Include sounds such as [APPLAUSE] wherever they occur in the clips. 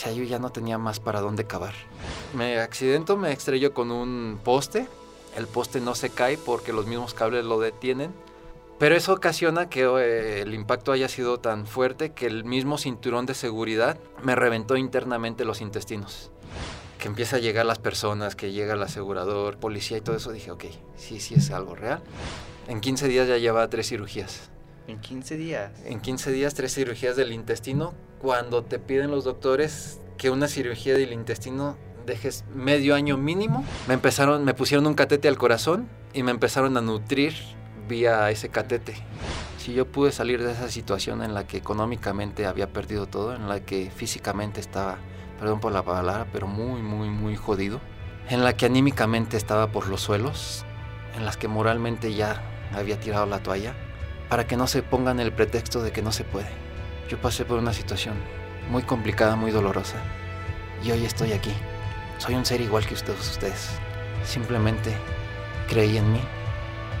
sea, yo ya no tenía más para dónde cavar. Me accidento, me estrello con un poste. El poste no se cae porque los mismos cables lo detienen. Pero eso ocasiona que eh, el impacto haya sido tan fuerte que el mismo cinturón de seguridad me reventó internamente los intestinos. Que empieza a llegar las personas, que llega el asegurador, policía y todo eso. Dije, ok, sí, sí es algo real. En 15 días ya llevaba tres cirugías. En 15 días. En 15 días, tres cirugías del intestino. Cuando te piden los doctores que una cirugía del intestino dejes medio año mínimo, me empezaron, me pusieron un catete al corazón y me empezaron a nutrir vía ese catete. Si yo pude salir de esa situación en la que económicamente había perdido todo, en la que físicamente estaba, perdón por la palabra, pero muy, muy, muy jodido, en la que anímicamente estaba por los suelos, en las que moralmente ya había tirado la toalla, para que no se pongan el pretexto de que no se puede. Yo pasé por una situación muy complicada, muy dolorosa, y hoy estoy aquí. Soy un ser igual que ustedes, ustedes. Simplemente creí en mí,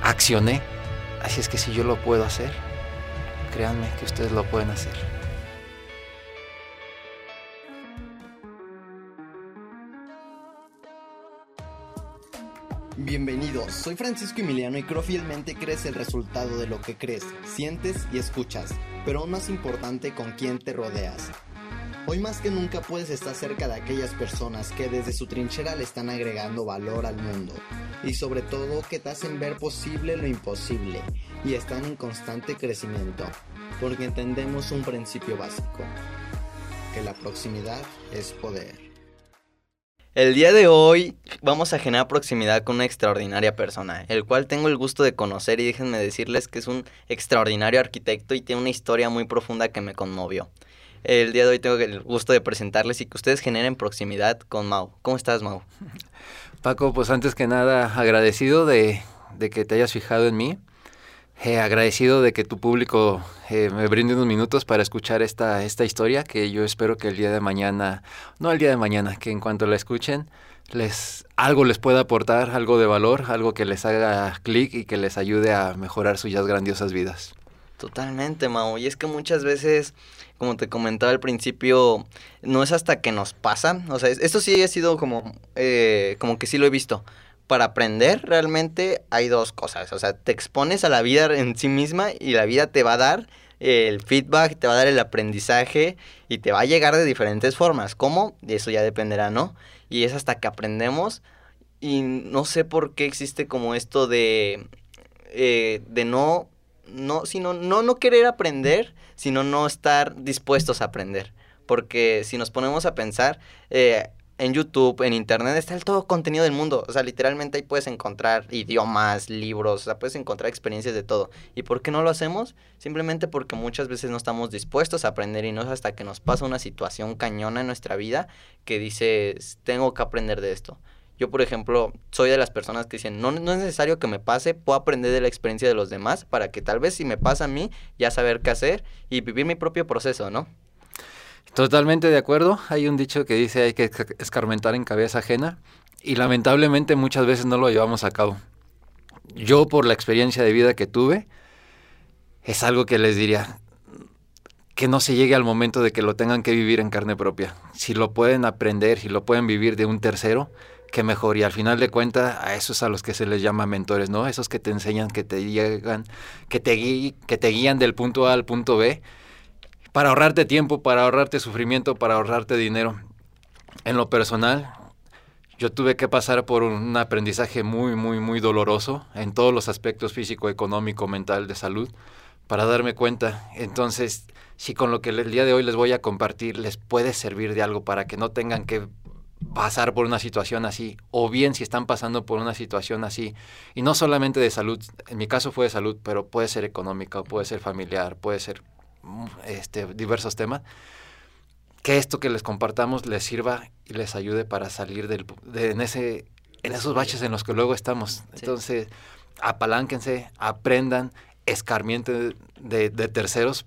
accioné, así es que si yo lo puedo hacer, créanme que ustedes lo pueden hacer. Bienvenidos, soy Francisco Emiliano y creo fielmente eres el resultado de lo que crees, sientes y escuchas, pero aún más importante con quién te rodeas. Hoy más que nunca puedes estar cerca de aquellas personas que desde su trinchera le están agregando valor al mundo y sobre todo que te hacen ver posible lo imposible y están en constante crecimiento, porque entendemos un principio básico, que la proximidad es poder. El día de hoy vamos a generar proximidad con una extraordinaria persona, el cual tengo el gusto de conocer y déjenme decirles que es un extraordinario arquitecto y tiene una historia muy profunda que me conmovió. El día de hoy tengo el gusto de presentarles y que ustedes generen proximidad con Mau. ¿Cómo estás, Mau? Paco, pues antes que nada agradecido de, que te hayas fijado en mí. Eh, agradecido de que tu público eh, me brinde unos minutos para escuchar esta, esta historia que yo espero que el día de mañana, no el día de mañana, que en cuanto la escuchen, les, algo les pueda aportar, algo de valor, algo que les haga clic y que les ayude a mejorar sus ya grandiosas vidas. Totalmente, Mau. Y es que muchas veces, como te comentaba al principio, no es hasta que nos pasa. O sea, esto sí ha sido como, eh, como que sí lo he visto. Para aprender realmente hay dos cosas. O sea, te expones a la vida en sí misma y la vida te va a dar el feedback, te va a dar el aprendizaje y te va a llegar de diferentes formas. ¿Cómo? Eso ya dependerá, ¿no? Y es hasta que aprendemos y no sé por qué existe como esto de, eh, de no no, sino no, no querer aprender, sino no estar dispuestos a aprender. Porque si nos ponemos a pensar, eh, en YouTube, en Internet, está el todo contenido del mundo. O sea, literalmente ahí puedes encontrar idiomas, libros, o sea, puedes encontrar experiencias de todo. ¿Y por qué no lo hacemos? Simplemente porque muchas veces no estamos dispuestos a aprender y no es hasta que nos pasa una situación cañona en nuestra vida que dices, tengo que aprender de esto. Yo, por ejemplo, soy de las personas que dicen, no, no es necesario que me pase, puedo aprender de la experiencia de los demás para que tal vez si me pasa a mí, ya saber qué hacer y vivir mi propio proceso, ¿no? Totalmente de acuerdo. Hay un dicho que dice hay que escarmentar en cabeza ajena y lamentablemente muchas veces no lo llevamos a cabo. Yo por la experiencia de vida que tuve, es algo que les diría, que no se llegue al momento de que lo tengan que vivir en carne propia. Si lo pueden aprender, si lo pueden vivir de un tercero, que mejor. Y al final de cuentas, a esos a los que se les llama mentores, ¿no? Esos que te enseñan, que te llegan, que te, que te guían del punto A al punto B, para ahorrarte tiempo, para ahorrarte sufrimiento, para ahorrarte dinero. En lo personal, yo tuve que pasar por un aprendizaje muy, muy, muy doloroso en todos los aspectos físico, económico, mental, de salud, para darme cuenta. Entonces, si con lo que el día de hoy les voy a compartir les puede servir de algo para que no tengan que pasar por una situación así, o bien si están pasando por una situación así, y no solamente de salud, en mi caso fue de salud, pero puede ser económica, puede ser familiar, puede ser este, diversos temas, que esto que les compartamos les sirva y les ayude para salir del, de, en, ese, en esos baches en los que luego estamos. Entonces, apalánquense, aprendan, escarmienten de, de terceros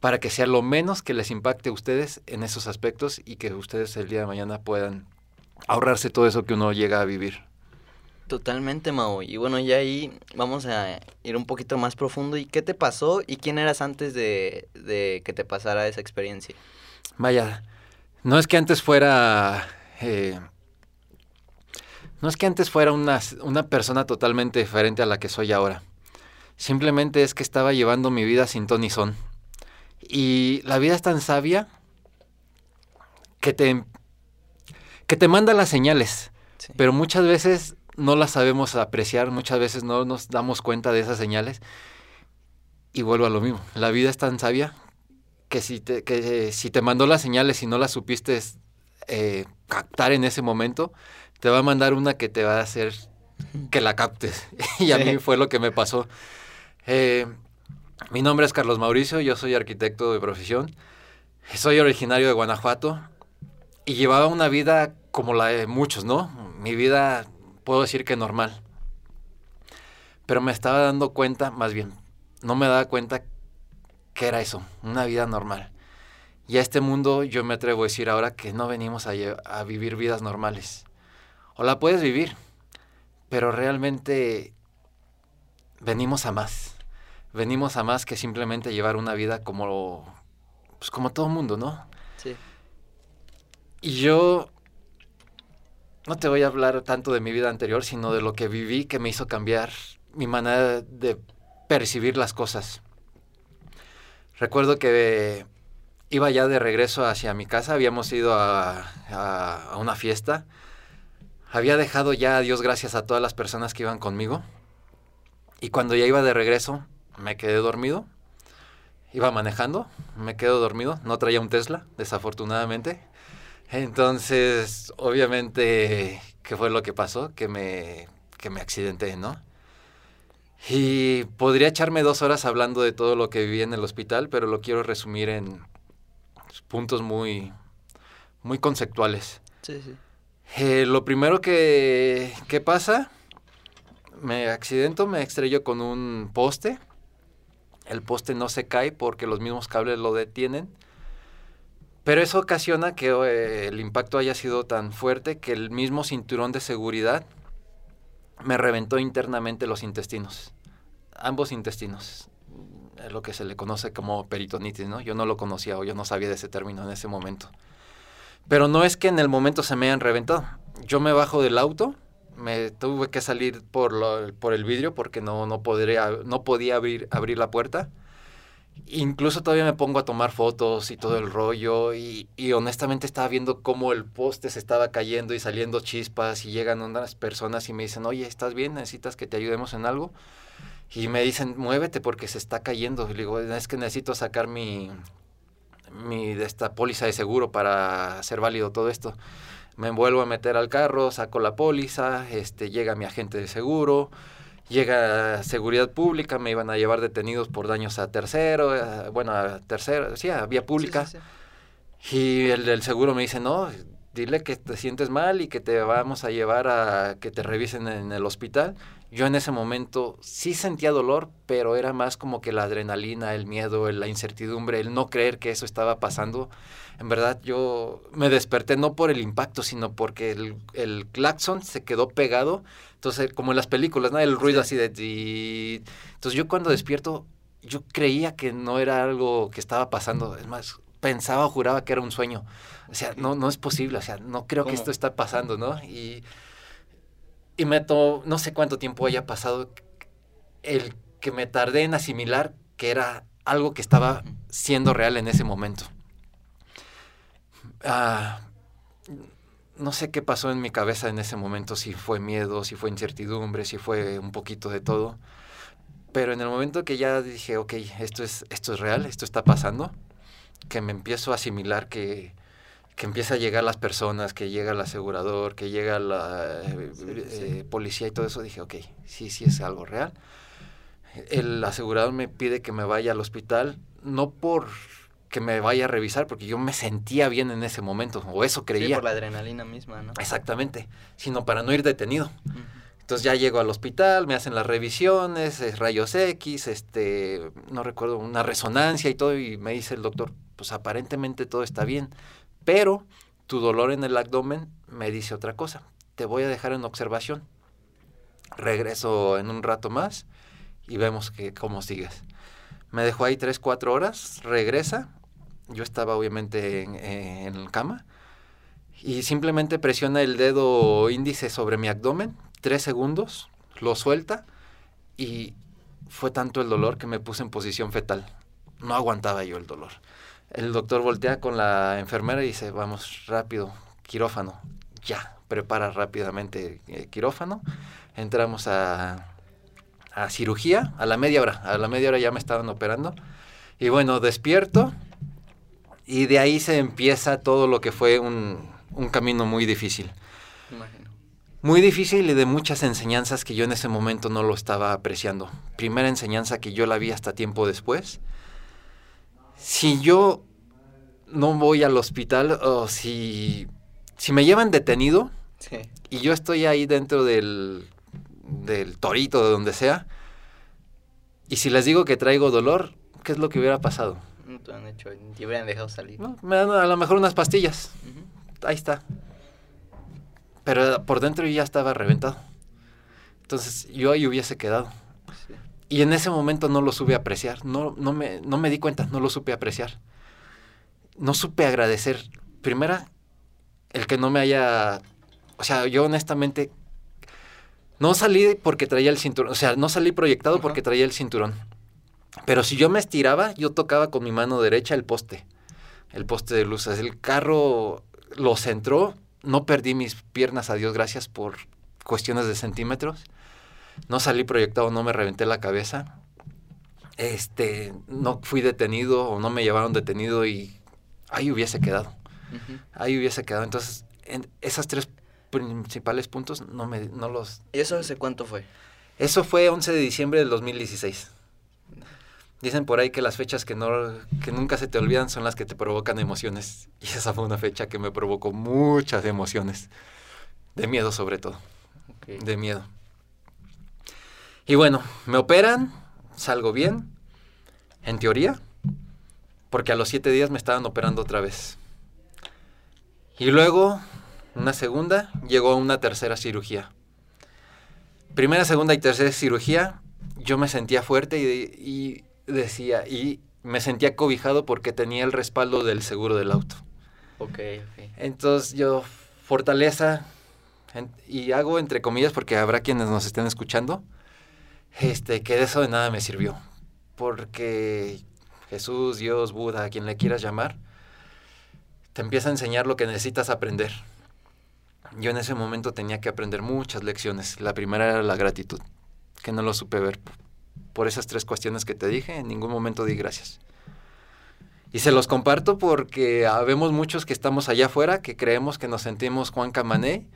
para que sea lo menos que les impacte a ustedes en esos aspectos y que ustedes el día de mañana puedan ahorrarse todo eso que uno llega a vivir. Totalmente, Mau. Y bueno, ya ahí vamos a ir un poquito más profundo. ¿Y qué te pasó y quién eras antes de, de que te pasara esa experiencia? Vaya, No es que antes fuera... eh, no es que antes fuera una, una persona totalmente diferente a la que soy ahora. Simplemente es que estaba llevando mi vida sin ton ni son. Y la vida es tan sabia que te, que te manda las señales. Sí. Pero muchas veces no las sabemos apreciar, muchas veces no nos damos cuenta de esas señales. Y vuelvo a lo mismo. La vida es tan sabia que si te, que, eh, si te mandó las señales y no las supiste eh, captar en ese momento, te va a mandar una que te va a hacer que la captes. [LAUGHS] y a mí fue lo que me pasó. Eh, mi nombre es Carlos Mauricio, yo soy arquitecto de profesión. Soy originario de Guanajuato y llevaba una vida como la de muchos, ¿no? Mi vida, puedo decir que normal. Pero me estaba dando cuenta, más bien, no me daba cuenta que era eso, una vida normal. Y a este mundo yo me atrevo a decir ahora que no venimos a, a vivir vidas normales. O la puedes vivir, pero realmente venimos a más. Venimos a más que simplemente llevar una vida como, pues como todo mundo, ¿no? Sí. Y yo no te voy a hablar tanto de mi vida anterior, sino de lo que viví que me hizo cambiar mi manera de percibir las cosas. Recuerdo que iba ya de regreso hacia mi casa, habíamos ido a, a- una fiesta. Había dejado ya, a Dios gracias, a todas las personas que iban conmigo. Y cuando ya iba de regreso, me quedé dormido. Iba manejando, me quedo dormido. No traía un Tesla, desafortunadamente. Entonces, obviamente, ¿qué fue lo que pasó? Que me, que me accidenté, ¿no? Y podría echarme dos horas hablando de todo lo que viví en el hospital, pero lo quiero resumir en puntos muy, muy conceptuales. Sí, sí. Eh, lo primero que, que pasa, me accidento, me estrello con un poste. El poste no se cae porque los mismos cables lo detienen. Pero eso ocasiona que eh, el impacto haya sido tan fuerte que el mismo cinturón de seguridad me reventó internamente los intestinos. Ambos intestinos. Es lo que se le conoce como peritonitis, ¿no? Yo no lo conocía o yo no sabía de ese término en ese momento. Pero no es que en el momento se me hayan reventado. Yo me bajo del auto, me tuve que salir por, lo- por el vidrio porque no, no, podría, no podía abrir, abrir la puerta. Incluso todavía me pongo a tomar fotos y todo el rollo y, y honestamente estaba viendo cómo el poste se estaba cayendo y saliendo chispas y llegan unas personas y me dicen, oye, ¿estás bien? ¿Necesitas que te ayudemos en algo? Y me dicen, muévete porque se está cayendo. Y le digo, es que necesito sacar mi, mi de esta póliza de seguro para hacer válido todo esto. Me vuelvo a meter al carro, saco la póliza, este, llega mi agente de seguro, llega seguridad pública, me iban a llevar detenidos por daños a tercero, eh, bueno, a tercero, sí, a vía pública. Sí, sí, sí. Y el del seguro me dice, no, dile que te sientes mal y que te vamos a llevar a que te revisen en el hospital. Yo en ese momento sí sentía dolor, pero era más como que la adrenalina, el miedo, la incertidumbre, el no creer que eso estaba pasando. En verdad yo me desperté no por el impacto, sino porque el, el claxon se quedó pegado. Entonces, como en las películas, ¿no? El ruido así de... Entonces yo cuando despierto, yo creía que no era algo que estaba pasando. Es más, pensaba o juraba que era un sueño. O sea, no, no es posible. O sea, no creo que esto está pasando, ¿no? Y, y me to, no sé cuánto tiempo haya pasado el que me tardé en asimilar que era algo que estaba siendo real en ese momento. Ah, no sé qué pasó en mi cabeza en ese momento, si fue miedo, si fue incertidumbre, si fue un poquito de todo. Pero en el momento que ya dije, ok, esto es, esto es real, esto está pasando, que me empiezo a asimilar que, que empieza a llegar las personas, que llega el asegurador, que llega la eh, eh, policía y todo eso, dije, ok, sí, sí es algo real. El asegurador me pide que me vaya al hospital, no por que me vaya a revisar, porque yo me sentía bien en ese momento, o eso Sí, creía. por la adrenalina misma, ¿no? Exactamente, sino para no ir detenido. Entonces ya llego al hospital, me hacen las revisiones, rayos X, este, no recuerdo, una resonancia y todo, y me dice el doctor, pues aparentemente todo está bien, pero tu dolor en el abdomen me dice otra cosa, te voy a dejar en observación. Regreso en un rato más y vemos que cómo sigues. Me dejó ahí 3, 4 horas, regresa yo estaba obviamente en, en cama y simplemente presiona el dedo índice sobre mi abdomen, tres segundos, lo suelta y fue tanto el dolor que me puse en posición fetal. No aguantaba yo el dolor. El doctor voltea con la enfermera y dice, vamos rápido, quirófano, ya, prepara rápidamente eh, quirófano. Entramos a, a cirugía a la media hora. A la media hora ya me estaban operando. Y bueno, despierto y de ahí se empieza todo lo que fue un, un camino muy difícil. Imagino. Muy difícil y de muchas enseñanzas que yo en ese momento no lo estaba apreciando. Primera enseñanza que yo la vi hasta tiempo después. Si yo no voy al hospital o si, si me llevan detenido Sí. y yo estoy ahí dentro del, del torito, de donde sea, y si les digo que traigo dolor, ¿qué es lo que hubiera pasado? No te han hecho, te hubieran dejado salir. No, me dan a lo mejor unas pastillas. Ahí está. Pero por dentro yo ya estaba reventado. Entonces yo ahí hubiese quedado. Sí. Y en ese momento no lo supe apreciar. No, no, me, no me di cuenta, no lo supe apreciar. No supe agradecer. Primera, el que no me haya... O sea, yo honestamente... No salí porque traía el cinturón. O sea, no salí proyectado porque traía el cinturón. Pero si yo me estiraba, yo tocaba con mi mano derecha el poste. El poste de luces. El carro lo centró. No perdí mis piernas, a Dios gracias, por cuestiones de centímetros. No salí proyectado, no me reventé la cabeza. Este, no fui detenido o no me llevaron detenido y ahí hubiese quedado. Ahí hubiese quedado. Entonces, en esas tres principales puntos no me no los ¿Y eso hace cuánto fue? eso fue 11 de diciembre del 2016. Dicen por ahí que las fechas que, no, que nunca se te olvidan son las que te provocan emociones. [LAUGHS] Y esa fue una fecha que me provocó muchas emociones. De miedo sobre todo. De miedo. Y bueno, me operan, salgo bien, en teoría, porque a los siete días me estaban operando otra vez. Y luego, una segunda, llegó una tercera cirugía. Primera, segunda y tercera cirugía, yo me sentía fuerte y, y decía, y me sentía cobijado porque tenía el respaldo del seguro del auto. Ok, ok. Entonces yo, fortaleza, en- y hago entre comillas porque habrá quienes nos estén escuchando, este, que de eso de nada me sirvió. Porque Jesús, Dios, Buda, a quien le quieras llamar, te empieza a enseñar lo que necesitas aprender. Yo en ese momento tenía que aprender muchas lecciones. La primera era la gratitud, que no lo supe ver. Por esas tres cuestiones que te dije, en ningún momento di gracias. Y se los comparto porque habemos muchos que estamos allá afuera que creemos que nos sentimos Juan Camané,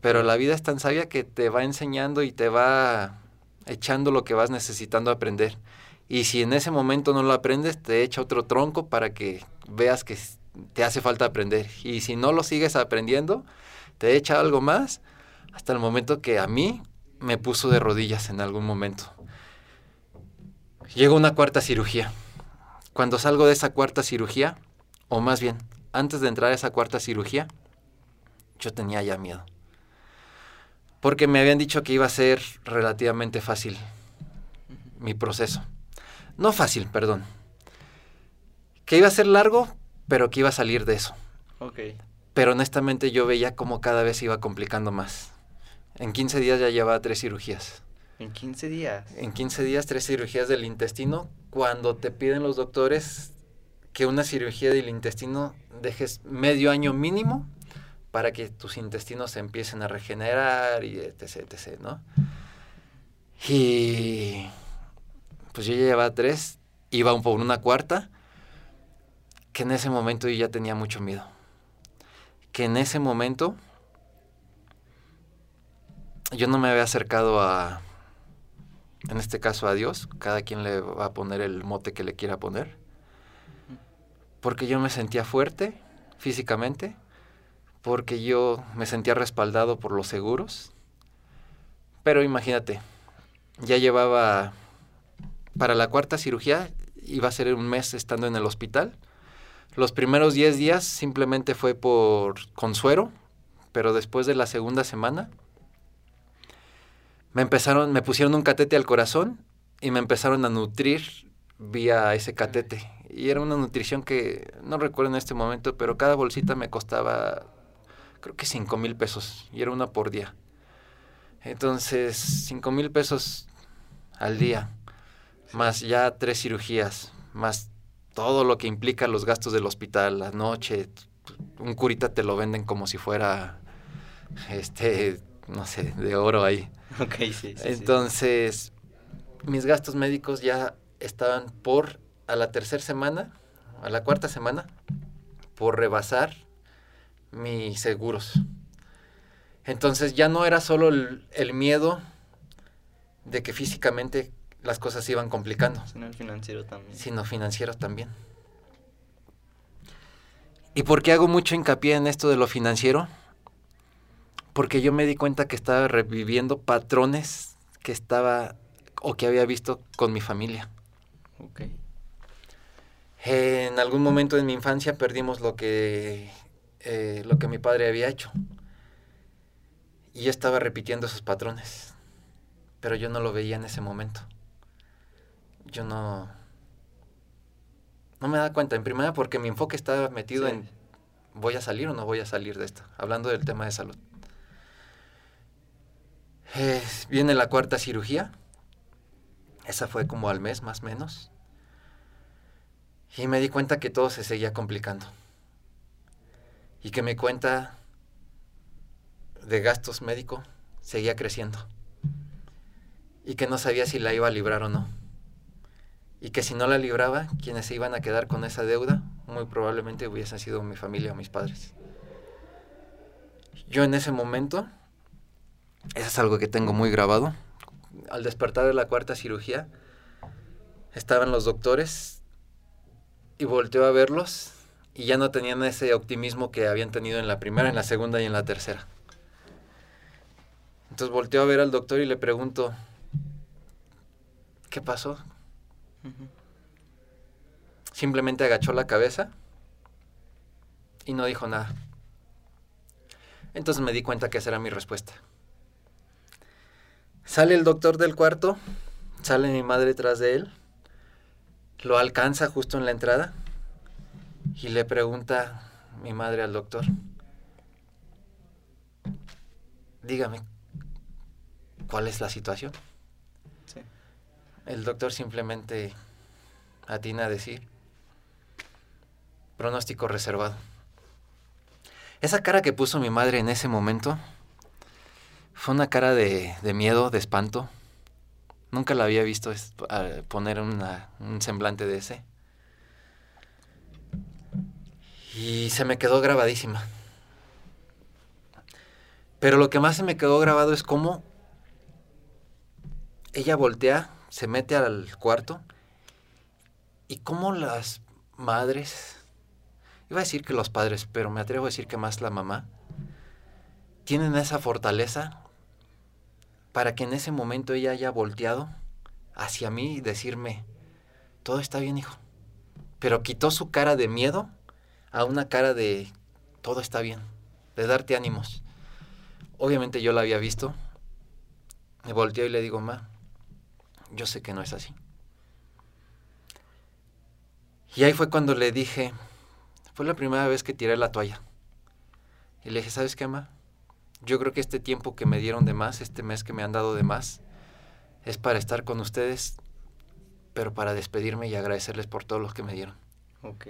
pero la vida es tan sabia que te va enseñando y te va echando lo que vas necesitando aprender. Y si en ese momento no lo aprendes, te echa otro tronco para que veas que te hace falta aprender. Y si no lo sigues aprendiendo, te echa algo más hasta el momento que a mí me puso de rodillas en algún momento. Llegó una cuarta cirugía. Cuando salgo de esa cuarta cirugía, o más bien, antes de entrar a esa cuarta cirugía, yo tenía ya miedo. Porque me habían dicho que iba a ser relativamente fácil mi proceso. No fácil, perdón. Que iba a ser largo, pero que iba a salir de eso. Ok. Pero honestamente yo veía como cada vez se iba complicando más. En 15 días ya llevaba tres cirugías. En 15 días. En 15 días, tres cirugías del intestino, cuando te piden los doctores que una cirugía del intestino dejes medio año mínimo para que tus intestinos se empiecen a regenerar y etc, etc, ¿no? Y pues yo ya llevaba tres, iba un por una cuarta, que en ese momento yo ya tenía mucho miedo. Que en ese momento yo no me había acercado a, en este caso a Dios, cada quien le va a poner el mote que le quiera poner, porque yo me sentía fuerte físicamente, porque yo me sentía respaldado por los seguros, pero imagínate, ya llevaba, para la cuarta cirugía, iba a ser un mes estando en el hospital, los primeros 10 días simplemente fue por consuero, pero después de la segunda semana me empezaron, me pusieron un catete al corazón y me empezaron a nutrir vía ese catete. Y era una nutrición que no recuerdo en este momento, pero cada bolsita me costaba creo que 5 mil pesos y era una por día. Entonces, 5 mil pesos al día, más ya tres cirugías, más todo lo que implica los gastos del hospital, la noche, un curita te lo venden como si fuera, este, no sé, de oro ahí. [LAUGHS] Ok, sí. sí Entonces, mis gastos médicos ya estaban por, a la tercera semana, a la cuarta semana, por rebasar mis seguros. Entonces ya no era solo el, el miedo de que físicamente las cosas se iban complicando. Sino el financiero también. Sino financiero también. ¿Y por qué hago mucho hincapié en esto de lo financiero? Porque yo me di cuenta que estaba reviviendo patrones que estaba o que había visto con mi familia. Ok. En algún momento en mi infancia perdimos lo que, eh, lo que mi padre había hecho. Y yo estaba repitiendo esos patrones. Pero yo no lo veía en ese momento. Yo no... No me daba cuenta, en primera porque mi enfoque estaba metido Sí. en voy a salir o no voy a salir de esto, hablando del tema de salud. Viene la cuarta cirugía. Esa fue como al mes más o menos. Y me di cuenta que todo se seguía complicando. Y que mi cuenta de gastos médico seguía creciendo. Y que no sabía si la iba a librar o no. Y que si no la libraba, quienes se iban a quedar con esa deuda, muy probablemente hubiesen sido mi familia o mis padres. Yo en ese momento, eso es algo que tengo muy grabado, al despertar de la cuarta cirugía, estaban los doctores y volteó a verlos y ya no tenían ese optimismo que habían tenido en la primera, en la segunda y en la tercera. Entonces volteó a ver al doctor y le pregunto, ¿qué pasó? Simplemente agachó la cabeza y no dijo nada. Entonces me di cuenta que esa era mi respuesta. Sale el doctor del cuarto, sale mi madre tras de él, lo alcanza justo en la entrada y le pregunta mi madre al doctor, dígame, ¿cuál es la situación? Sí. El doctor simplemente atina a decir pronóstico reservado. Esa cara que puso mi madre en ese momento fue una cara de, de miedo, de espanto. Nunca la había visto poner una- un semblante de ese. Y se me quedó grabadísima. Pero lo que más se me quedó grabado es cómo ella voltea, se mete al cuarto y cómo las madres, iba a decir que los padres, pero me atrevo a decir que más la mamá, tienen esa fortaleza para que en ese momento ella haya volteado hacia mí y decirme, todo está bien, hijo. Pero quitó su cara de miedo a una cara de, todo está bien, de darte ánimos. Obviamente yo la había visto, me volteo y le digo, ma, yo sé que no es así. Y ahí fue cuando le dije, fue la primera vez que tiré la toalla. Y le dije, ¿sabes qué, ma? Yo creo que este tiempo que me dieron de más, este mes que me han dado de más, es para estar con ustedes, pero para despedirme y agradecerles por todo lo que me dieron. Ok.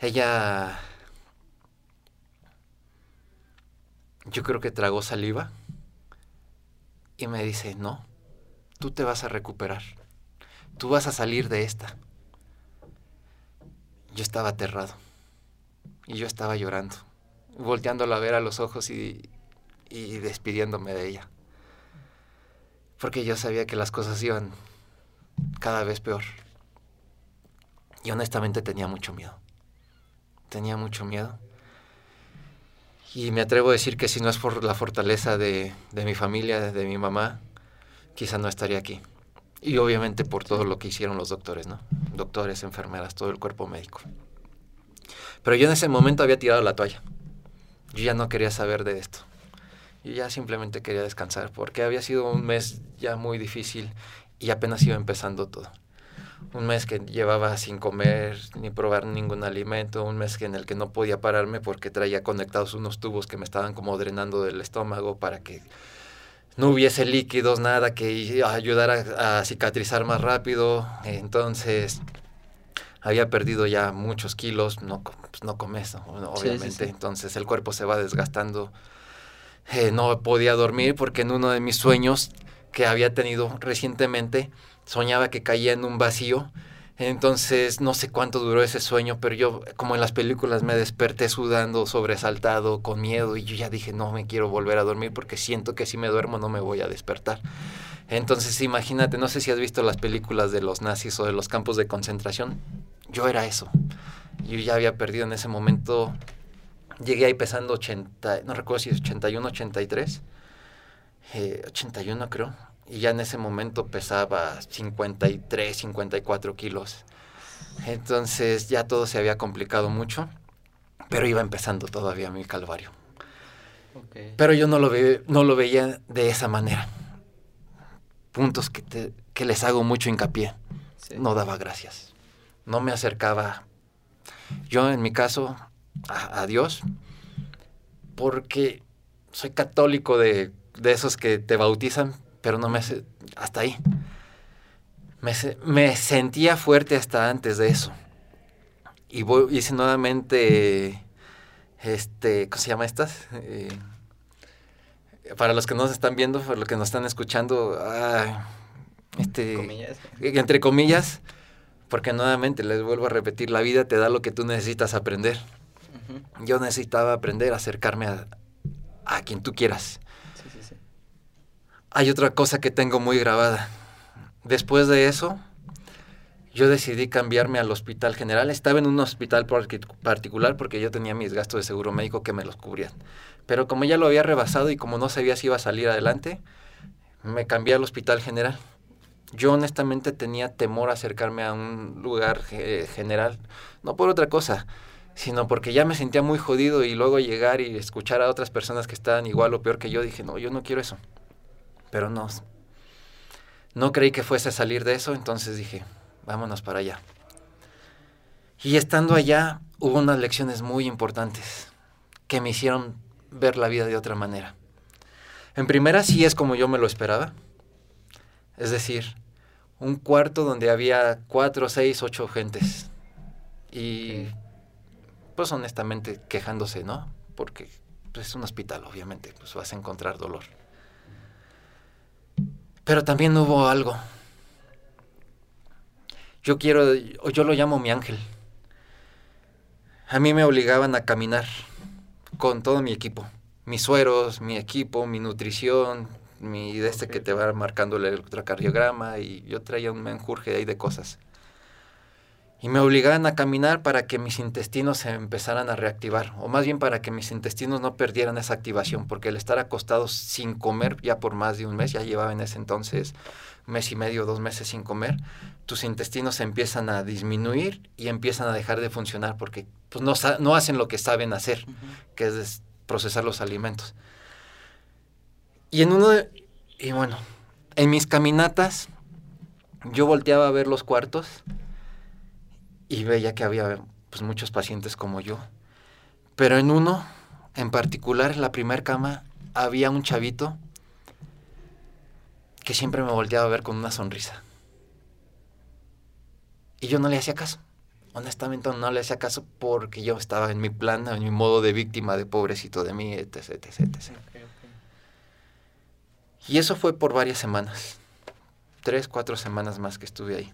Ella, yo creo que tragó saliva y me dice, no, tú te vas a recuperar, tú vas a salir de esta. Yo estaba aterrado y yo estaba llorando, volteándola a ver a los ojos y, y despidiéndome de ella. Porque yo sabía que las cosas iban cada vez peor. Y honestamente tenía mucho miedo tenía mucho miedo. Y me atrevo a decir que si no es por la fortaleza de, de mi familia, de mi mamá, quizá no estaría aquí. Y obviamente por todo lo que hicieron los doctores, ¿no? Doctores, enfermeras, todo el cuerpo médico. Pero yo en ese momento había tirado la toalla. Yo ya no quería saber de esto. Yo ya simplemente quería descansar porque había sido un mes ya muy difícil y apenas iba empezando todo. un mes que llevaba sin comer ni probar ningún alimento, un mes que en el que no podía pararme porque traía conectados unos tubos que me estaban como drenando del estómago para que no hubiese líquidos, nada que ayudara a cicatrizar más rápido. Entonces, había perdido ya muchos kilos, no, pues no comes, obviamente. Entonces, el cuerpo se va desgastando. Eh, no podía dormir porque en uno de mis sueños que había tenido recientemente, soñaba que caía en un vacío. Entonces, no sé cuánto duró ese sueño, pero yo, como en las películas, me desperté sudando, sobresaltado, con miedo, y yo ya dije, no me quiero volver a dormir porque siento que si me duermo no me voy a despertar. Entonces, imagínate, no sé si has visto las películas de los nazis o de los campos de concentración. Yo era eso. Yo ya había perdido en ese momento. Llegué ahí pesando 80, no recuerdo si es 81, 83. 81 creo y ya en ese momento pesaba 53, 54 kilos. Entonces ya todo se había complicado mucho, pero iba empezando todavía mi calvario. Pero yo no lo, ve, no lo veía de esa manera. Puntos que, que les hago mucho hincapié. No daba gracias. No me acercaba. Yo en mi caso a, a Dios, porque soy católico de, de esos que te bautizan, pero no me hace, hasta ahí. Me, me, sentía fuerte hasta antes de eso. Y voy, hice nuevamente, este, ¿cómo se llama estas? Eh, para los que no nos están viendo, para los que nos están escuchando, este, comillas. entre comillas, porque nuevamente les vuelvo a repetir, la vida te da lo que tú necesitas aprender. Yo necesitaba aprender a acercarme a, a quien tú quieras hay otra cosa que tengo muy grabada. Después de eso, yo decidí cambiarme al hospital general. Estaba en un hospital particular porque yo tenía mis gastos de seguro médico que me los cubrían. Pero como ya lo había rebasado y como no sabía si iba a salir adelante, me cambié al hospital general. Yo honestamente tenía temor a acercarme a un lugar general, no por otra cosa, sino porque ya me sentía muy jodido y luego llegar y escuchar a otras personas que estaban igual o peor que yo, dije, no, yo no quiero eso pero no, no creí que fuese a salir de eso, entonces dije, vámonos para allá. Y estando allá hubo unas lecciones muy importantes que me hicieron ver la vida de otra manera. En primera sí es como yo me lo esperaba, es decir, un cuarto donde había cuatro, seis, ocho gentes. Y pues honestamente quejándose, ¿no? Porque pues, es un hospital, obviamente, pues vas a encontrar dolor. Pero también hubo algo. Yo quiero, yo lo llamo mi ángel. A mí me obligaban a caminar con todo mi equipo. Mis sueros, mi equipo, mi nutrición, mi de este que te va marcando el electrocardiograma y yo traía un menjurje ahí de cosas. Y me obligaban a caminar para que mis intestinos se empezaran a reactivar, o más bien para que mis intestinos no perdieran esa activación, porque el estar acostados sin comer ya por más de un mes, ya llevaba en ese entonces mes y medio, dos meses sin comer, tus intestinos se empiezan a disminuir y empiezan a dejar de funcionar porque pues, no, no hacen lo que saben hacer, que es procesar los alimentos. Y en uno de, y bueno, en mis caminatas yo volteaba a ver los cuartos y veía que había pues, muchos pacientes como yo. Pero en uno, en particular, en la primera cama, había un chavito que siempre me volteaba a ver con una sonrisa. Y yo no le hacía caso. Honestamente no le hacía caso porque yo estaba en mi plan, en mi modo de víctima, de pobrecito de mí, etc. etc, etc. Y eso fue por varias semanas. Tres, cuatro semanas más que estuve ahí.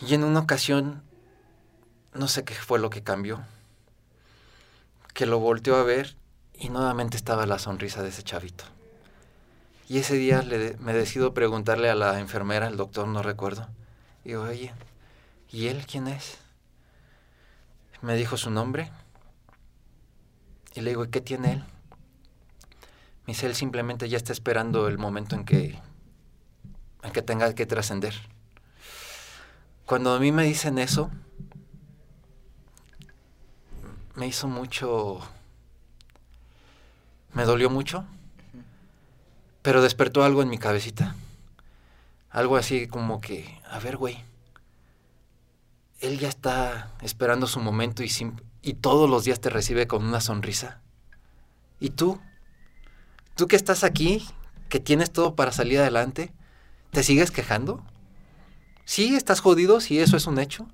Y en una ocasión, no sé qué fue lo que cambió, que lo volteó a ver y nuevamente estaba la sonrisa de ese chavito. Y ese día le, me decido preguntarle a la enfermera, el doctor, no recuerdo. Y digo, oye, ¿y él quién es? Me dijo su nombre. Y le digo, ¿y qué tiene él? Me él simplemente ya está esperando el momento en que, en que tenga que trascender. Cuando a mí me dicen eso, me hizo mucho, me dolió mucho, pero despertó algo en mi cabecita. Algo así como que, a ver, güey, él ya está esperando su momento y, y todos los días te recibe con una sonrisa. ¿Y tú? ¿Tú que estás aquí, que tienes todo para salir adelante, te sigues quejando? Sí, estás jodido, sí, eso es un hecho.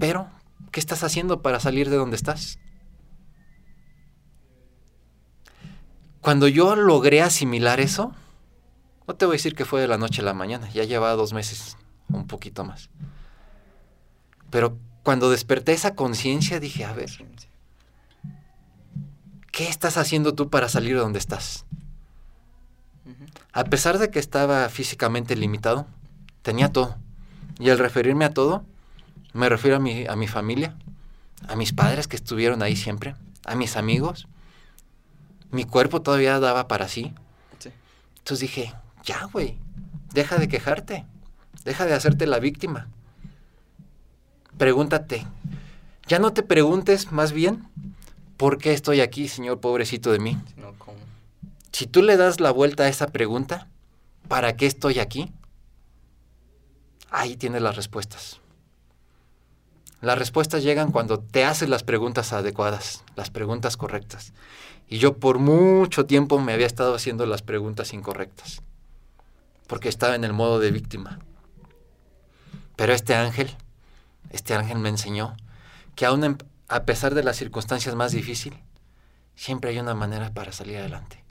Pero, ¿qué estás haciendo para salir de donde estás? Cuando yo logré asimilar eso, no te voy a decir que fue de la noche a la mañana, ya llevaba dos meses, un poquito más. Pero cuando desperté esa conciencia dije, a ver, ¿qué estás haciendo tú para salir de donde estás? A pesar de que estaba físicamente limitado, tenía todo. Y al referirme a todo, me refiero a mi, a mi familia, a mis padres que estuvieron ahí siempre, a mis amigos. Mi cuerpo todavía daba para sí. Entonces dije, ya, güey, deja de quejarte, deja de hacerte la víctima pregúntate, ya no te preguntes más bien, ¿por qué estoy aquí, Señor pobrecito de mí? Si tú le das la vuelta a esa pregunta, ¿para qué estoy aquí? Ahí tienes las respuestas. Las respuestas llegan cuando te haces las preguntas adecuadas, las preguntas correctas. Y yo por mucho tiempo me había estado haciendo las preguntas incorrectas, porque estaba en el modo de víctima. Pero este ángel este ángel me enseñó que aún a pesar de las circunstancias más difíciles, siempre hay una manera para salir adelante.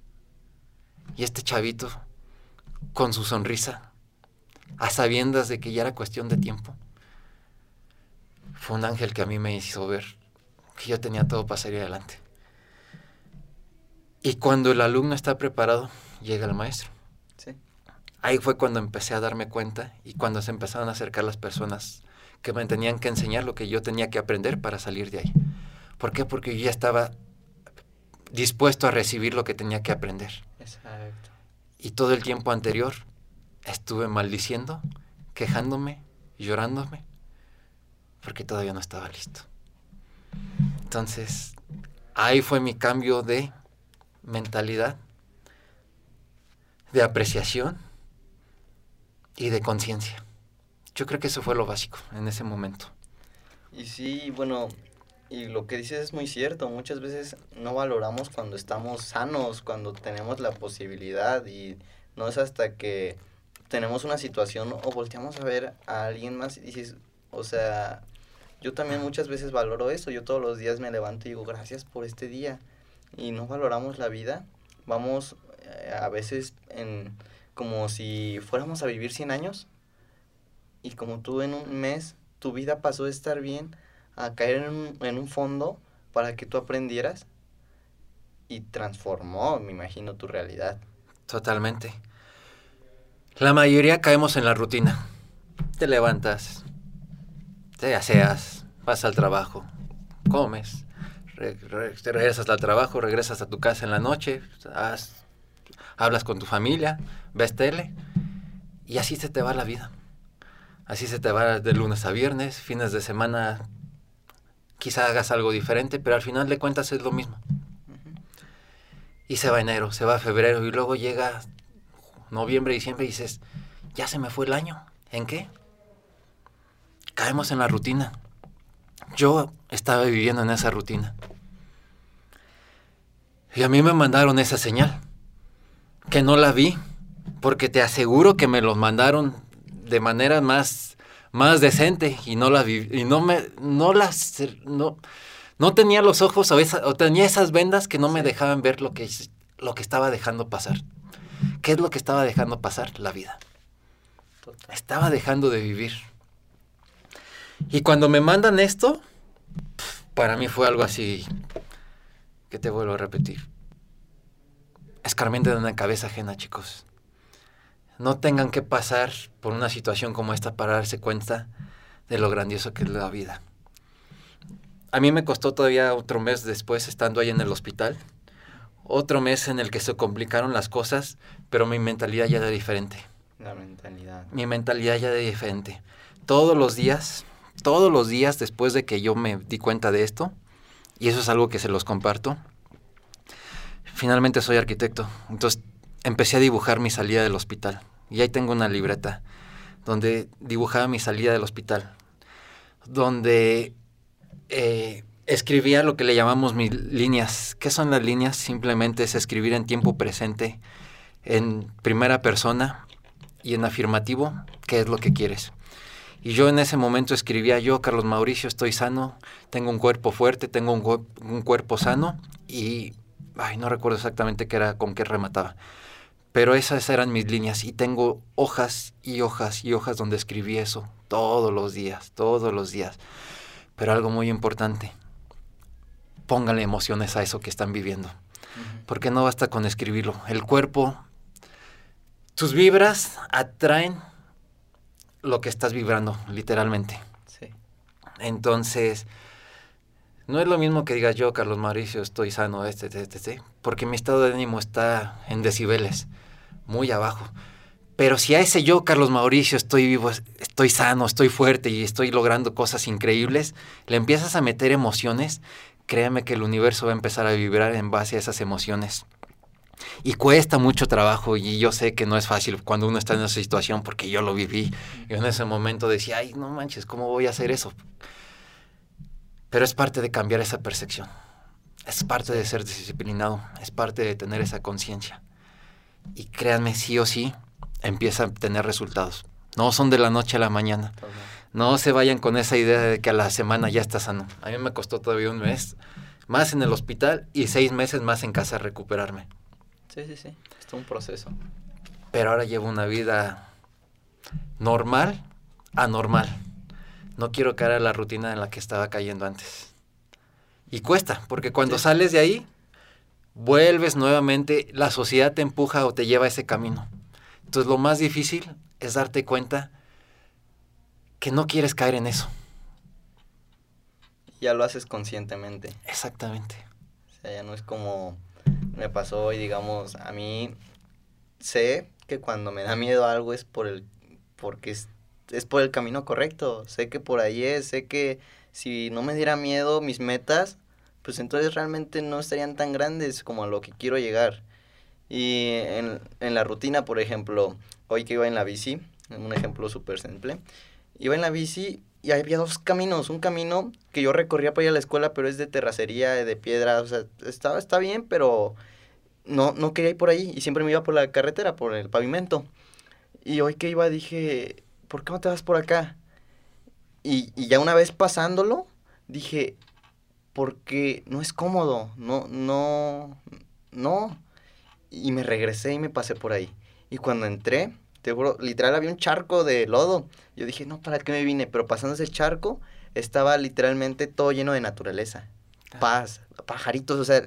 Y este chavito, con su sonrisa, a sabiendas de que ya era cuestión de tiempo, fue un ángel que a mí me hizo ver que yo tenía todo para salir adelante. Y cuando el alumno está preparado, llega el maestro. Ahí fue cuando empecé a darme cuenta y cuando se empezaron a acercar las personas que me tenían que enseñar lo que yo tenía que aprender para salir de ahí. ¿Por qué? Porque yo ya estaba dispuesto a recibir lo que tenía que aprender. Exacto. Y todo el tiempo anterior estuve maldiciendo, quejándome, llorándome, porque todavía no estaba listo. Entonces, ahí fue mi cambio de mentalidad, de apreciación y de conciencia. Yo creo que eso fue lo básico en ese momento. Y sí, bueno, y lo que dices es muy cierto. Muchas veces no valoramos cuando estamos sanos, cuando tenemos la posibilidad y no es hasta que tenemos una situación o volteamos a ver a alguien más y dices, o sea, yo también muchas veces valoro eso. Yo todos los días me levanto y digo, gracias por este día. Y no valoramos la vida. Vamos eh, a veces en como si fuéramos a vivir 100 años y como tú en un mes tu vida pasó de estar bien a caer en un, en un fondo para que tú aprendieras y transformó, me imagino, tu realidad. Totalmente. La mayoría caemos en la rutina. Te levantas, te aseas, vas al trabajo, comes, regresas al trabajo, regresas a tu casa en la noche, hablas con tu familia, ves tele y así se te va la vida. Así se te va de lunes a viernes, fines de semana quizá hagas algo diferente, pero al final de cuentas es lo mismo. Y se va enero, se va febrero y luego llega noviembre, diciembre y dices, ya se me fue el año. ¿En qué? Caemos en la rutina. Yo estaba viviendo en esa rutina. Y a mí me mandaron esa señal, que no la vi, porque te aseguro que me los mandaron de manera más, más decente y no la y no me no las no, no tenía los ojos o, tenía esas vendas que no me dejaban ver lo que lo que estaba dejando pasar. ¿Qué es lo que estaba dejando pasar? La vida. Estaba dejando de vivir. Y cuando me mandan esto, para mí fue algo así que te vuelvo a repetir. Escarmiento de una cabeza ajena, chicos no tengan que pasar por una situación como esta para darse cuenta de lo grandioso que es la vida. A mí me costó todavía otro mes después estando ahí en el hospital, otro mes en el que se complicaron las cosas, pero mi mentalidad ya era diferente. La mentalidad. Mi mentalidad ya era diferente. Todos los días, todos los días después de que yo me di cuenta de esto, y eso es algo que se los comparto, finalmente soy arquitecto, entonces empecé a dibujar mi salida del hospital y ahí tengo una libreta donde dibujaba mi salida del hospital, donde eh, escribía lo que le llamamos mis líneas. ¿Qué son las líneas? Simplemente es escribir en tiempo presente, en primera persona y en afirmativo, qué es lo que quieres. Y yo en ese momento escribía, yo, Carlos Mauricio, estoy sano, tengo un cuerpo fuerte, tengo un, un cuerpo sano y, ay, no recuerdo exactamente qué era, con qué remataba. Pero esas eran mis líneas y tengo hojas y hojas y hojas donde escribí eso todos los días, todos los días. Pero algo muy importante, pónganle emociones a eso que están viviendo. Porque no basta con escribirlo. El cuerpo, tus vibras atraen lo que estás vibrando, literalmente. Sí. Entonces, no es lo mismo que digas yo, Carlos Mauricio, estoy sano, este, este, este, este, porque mi estado de ánimo está en decibeles, muy abajo. Pero si a ese yo, Carlos Mauricio, estoy vivo, estoy sano, estoy fuerte y estoy logrando cosas increíbles, le empiezas a meter emociones, créeme que el universo va a empezar a vibrar en base a esas emociones. Y cuesta mucho trabajo y yo sé que no es fácil cuando uno está en esa situación porque yo lo viví. Yo en ese momento decía, ay, no manches, ¿cómo voy a hacer eso? Pero es parte de cambiar esa percepción. Es parte de ser disciplinado, es parte de tener esa conciencia. Y créanme, sí o sí, empieza a tener resultados. No son de la noche a la mañana. No se vayan con esa idea de que a la semana ya está sano. A mí me costó todavía un mes más en el hospital y seis meses más en casa recuperarme. Sí, sí, sí. Es un proceso. Pero ahora llevo una vida normal, anormal. No quiero caer a la rutina en la que estaba cayendo antes. Y cuesta, porque cuando Sí. sales de ahí, vuelves nuevamente, la sociedad te empuja o te lleva a ese camino. Entonces lo más difícil es darte cuenta que no quieres caer en eso. Ya lo haces conscientemente. Exactamente. O sea, ya no es como me pasó y digamos, a mí sé que cuando me da miedo algo es por el porque es, es por el camino correcto. Sé que por ahí es, sé que si no me diera miedo mis metas, pues entonces realmente no estarían tan grandes como a lo que quiero llegar. Y en, en la rutina, por ejemplo, hoy que iba en la bici, un ejemplo súper simple, iba en la bici y había dos caminos. Un camino que yo recorría para ir a la escuela, pero es de terracería, de piedra. O sea, estaba, está bien, pero no, no quería ir por ahí. Y siempre me iba por la carretera, por el pavimento. Y hoy que iba dije, ¿por qué no te vas por acá? Y, y ya una vez pasándolo, dije, porque no es cómodo. No, no, no. Y me regresé y me pasé por ahí. Y cuando entré, te juro, literal había un charco de lodo. Yo dije, no, ¿para qué me vine? Pero pasando ese charco, estaba literalmente todo lleno de naturaleza. Paz, pajaritos, o sea,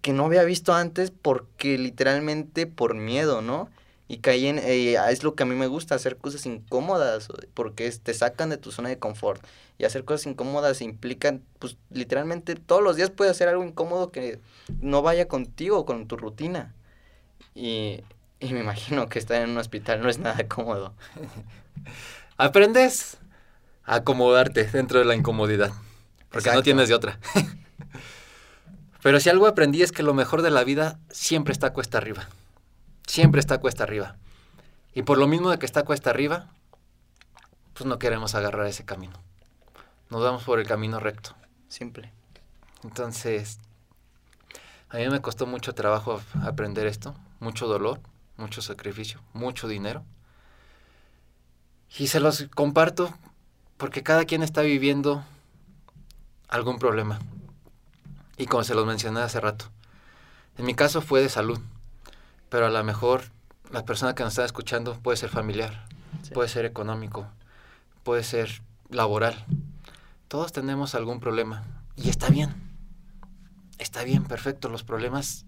que no había visto antes porque literalmente por miedo, ¿no? Y caí en, eh, es lo que a mí me gusta, hacer cosas incómodas, porque es- te sacan de tu zona de confort. Y hacer cosas incómodas implican, pues literalmente todos los días puedes hacer algo incómodo que no vaya contigo, con tu rutina. Y, y me imagino que estar en un hospital no es nada cómodo. [LAUGHS] Aprendes a acomodarte dentro de la incomodidad. Porque no tienes de otra. [LAUGHS] Pero si algo aprendí es que lo mejor de la vida siempre está cuesta arriba. Siempre está cuesta arriba. Y por lo mismo de que está cuesta arriba, pues no queremos agarrar ese camino. Nos vamos por el camino recto. Simple. Entonces, a mí me costó mucho trabajo aprender esto, mucho dolor, mucho sacrificio, mucho dinero. Y se los comparto porque cada quien está viviendo algún problema. Y como se los mencioné hace rato, en mi caso fue de salud, pero a lo mejor la persona que nos está escuchando puede ser familiar, Sí. puede ser económico, puede ser laboral. Todos tenemos algún problema y está bien. Está bien, perfecto. Los problemas,